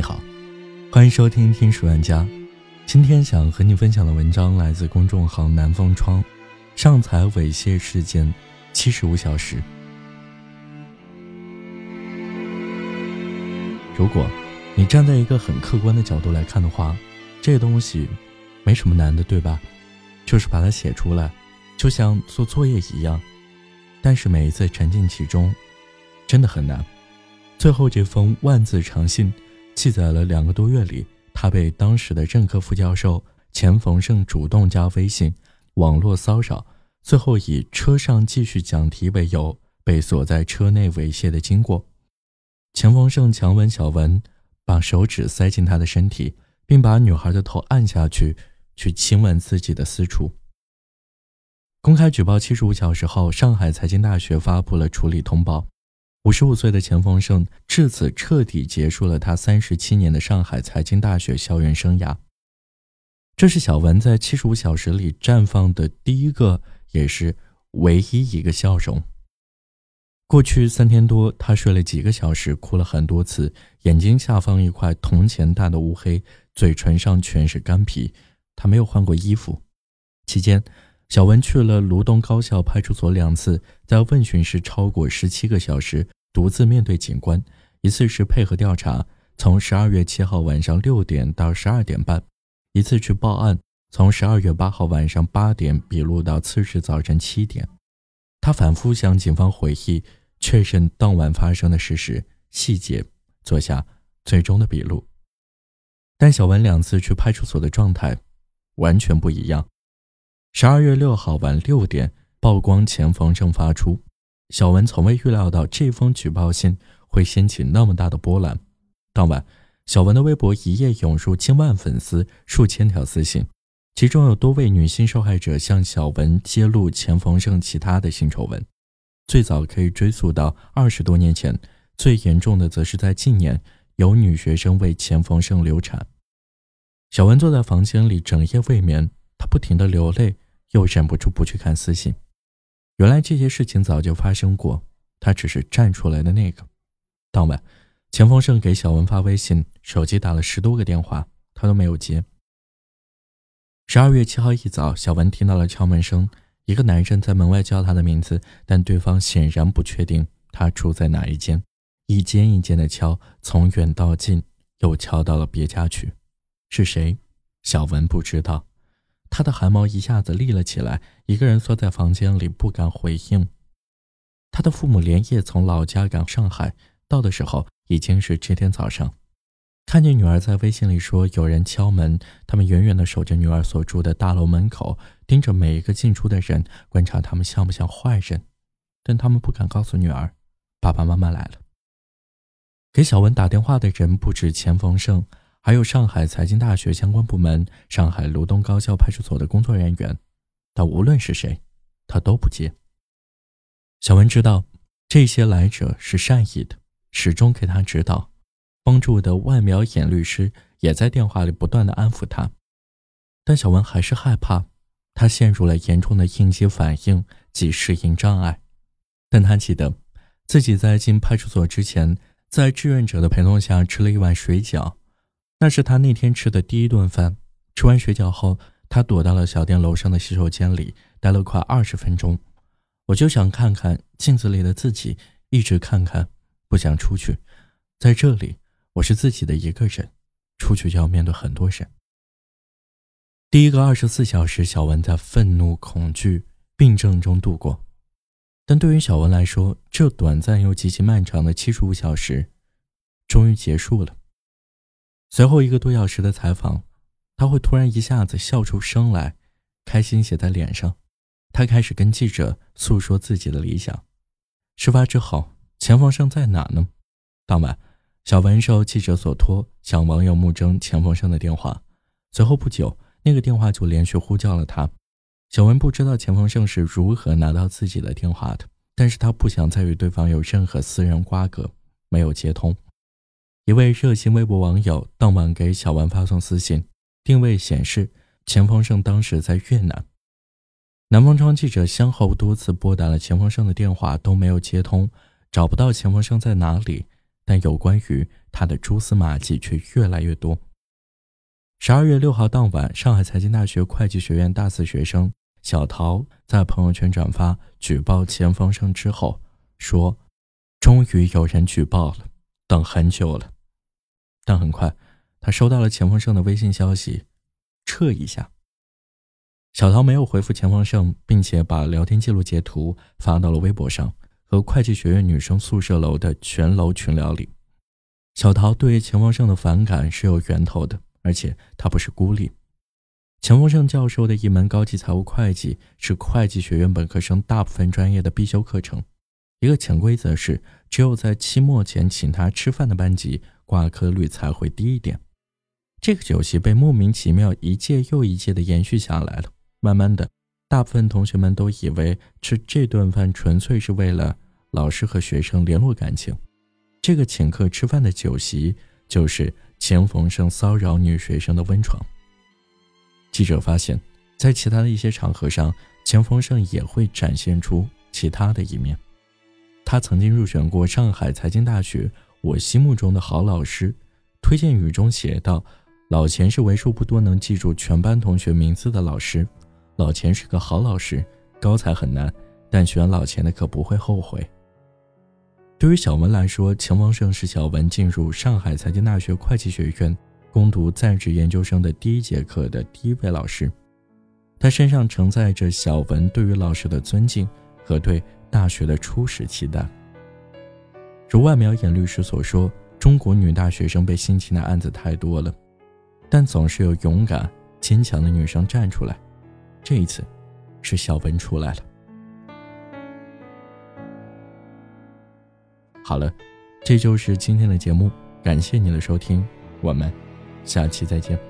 你好，欢迎收听《听书玩家》。今天想和你分享的文章来自公众号“南风窗”，上财猥亵事件七十五小时。如果你站在一个很客观的角度来看的话，这东西没什么难的，对吧？就是把它写出来，就像做作业一样。但是每一次沉浸其中，真的很难。最后这封万字长信，记载了两个多月里，他被当时的任课副教授钱逢胜主动加微信，网络骚扰，最后以车上继续讲题为由，被锁在车内猥亵的经过。钱逢胜强吻小文，把手指塞进她的身体，并把女孩的头按下去，去亲吻自己的私处。公开举报七十五小时后，上海财经大学发布了处理通报。五十五岁的钱丰盛至此彻底结束了他三十七年的上海财经大学校园生涯。这是小文在七十五小时里绽放的第一个，也是唯一一个笑容。过去三天多，他睡了几个小时，哭了很多次，眼睛下方一块铜钱大的乌黑，嘴唇上全是干皮。他没有换过衣服。期间。小文去了卢东高校派出所两次，在问询时超过十七个小时，独自面对警官。一次是配合调查，从十二月七号晚上六点到十二点半；一次去报案，从十二月八号晚上八点笔录到次日早晨七点。他反复向警方回忆，确认当晚发生的事实细节，做下最终的笔录。但小文两次去派出所的状态完全不一样。十二月六号晚六点，曝光钱逢正发出。小文从未预料到这封举报信会掀起那么大的波澜。当晚，小文的微博一夜涌入千万粉丝，数千条私信，其中有多位女性受害者向小文揭露钱逢正其他的性丑闻。最早可以追溯到二十多年前，最严重的则是在近年，有女学生为钱逢正流产。小文坐在房间里，整夜未眠。他不停的流泪，又忍不住不去看私信。原来这些事情早就发生过，他只是站出来的那个。当晚，钱丰盛给小文发微信，手机打了十多个电话，他都没有接。十二月七号一早，小文听到了敲门声，一个男人在门外叫他的名字，但对方显然不确定他住在哪一间，一间一间的敲，从远到近，又敲到了别家去。是谁？小文不知道。他的汗毛一下子立了起来，一个人缩在房间里不敢回应。他的父母连夜从老家赶上海，到的时候已经是这天早上。看见女儿在微信里说有人敲门，他们远远的守着女儿所住的大楼门口，盯着每一个进出的人，观察他们像不像坏人。但他们不敢告诉女儿，爸爸妈妈来了。给小文打电话的人不止钱逢胜。还有上海财经大学相关部门、上海卢东高校派出所的工作人员，但无论是谁，他都不接。小文知道这些来者是善意的，始终给他指导、帮助的万苗眼律师也在电话里不断的安抚他，但小文还是害怕，他陷入了严重的应激反应及适应障碍。但他记得自己在进派出所之前，在志愿者的陪同下吃了一碗水饺。那是他那天吃的第一顿饭。吃完水饺后，他躲到了小店楼上的洗手间里，待了快二十分钟。我就想看看镜子里的自己，一直看看，不想出去。在这里，我是自己的一个人，出去就要面对很多人。第一个二十四小时，小文在愤怒、恐惧、病症中度过。但对于小文来说，这短暂又极其漫长的七十五小时，终于结束了。随后一个多小时的采访，他会突然一下子笑出声来，开心写在脸上。他开始跟记者诉说自己的理想。事发之后，钱凤生在哪呢？当晚，小文受记者所托向网友目征钱凤生的电话。随后不久，那个电话就连续呼叫了他。小文不知道钱凤生是如何拿到自己的电话的，但是他不想再与对方有任何私人瓜葛，没有接通。一位热心微博网友当晚给小文发送私信，定位显示钱丰盛当时在越南。南方窗记者先后多次拨打了钱丰盛的电话都没有接通，找不到钱丰盛在哪里。但有关于他的蛛丝马迹却越来越多。十二月六号当晚，上海财经大学会计学院大四学生小陶在朋友圈转发举报钱丰盛之后，说：“终于有人举报了，等很久了。”但很快，他收到了钱丰盛的微信消息：“撤一下。”小桃没有回复钱丰盛，并且把聊天记录截图发到了微博上和会计学院女生宿舍楼的全楼群聊里。小桃对于钱丰盛的反感是有源头的。而且他不是孤立。钱丰盛教授的一门高级财务会计是会计学院本科生大部分专业的必修课程。一个潜规则是，只有在期末前请他吃饭的班级，挂科率才会低一点。这个酒席被莫名其妙一届又一届的延续下来了。慢慢的，大部分同学们都以为吃这顿饭纯粹是为了老师和学生联络感情。这个请客吃饭的酒席就是。钱逢生骚扰女学生的温床。记者发现，在其他的一些场合上，钱逢生也会展现出其他的一面。他曾经入选过上海财经大学我心目中的好老师推荐语中写道：“老钱是为数不多能记住全班同学名字的老师。老钱是个好老师，高才很难，但选老钱的可不会后悔。”对于小文来说，钱丰盛是小文进入上海财经大学会计学院攻读在职研究生的第一节课的第一位老师。他身上承载着小文对于老师的尊敬和对大学的初始期待。如万苗演律师所说，中国女大学生被性侵的案子太多了，但总是有勇敢坚强的女生站出来。这一次，是小文出来了。好了，这就是今天的节目，感谢您的收听，我们下期再见。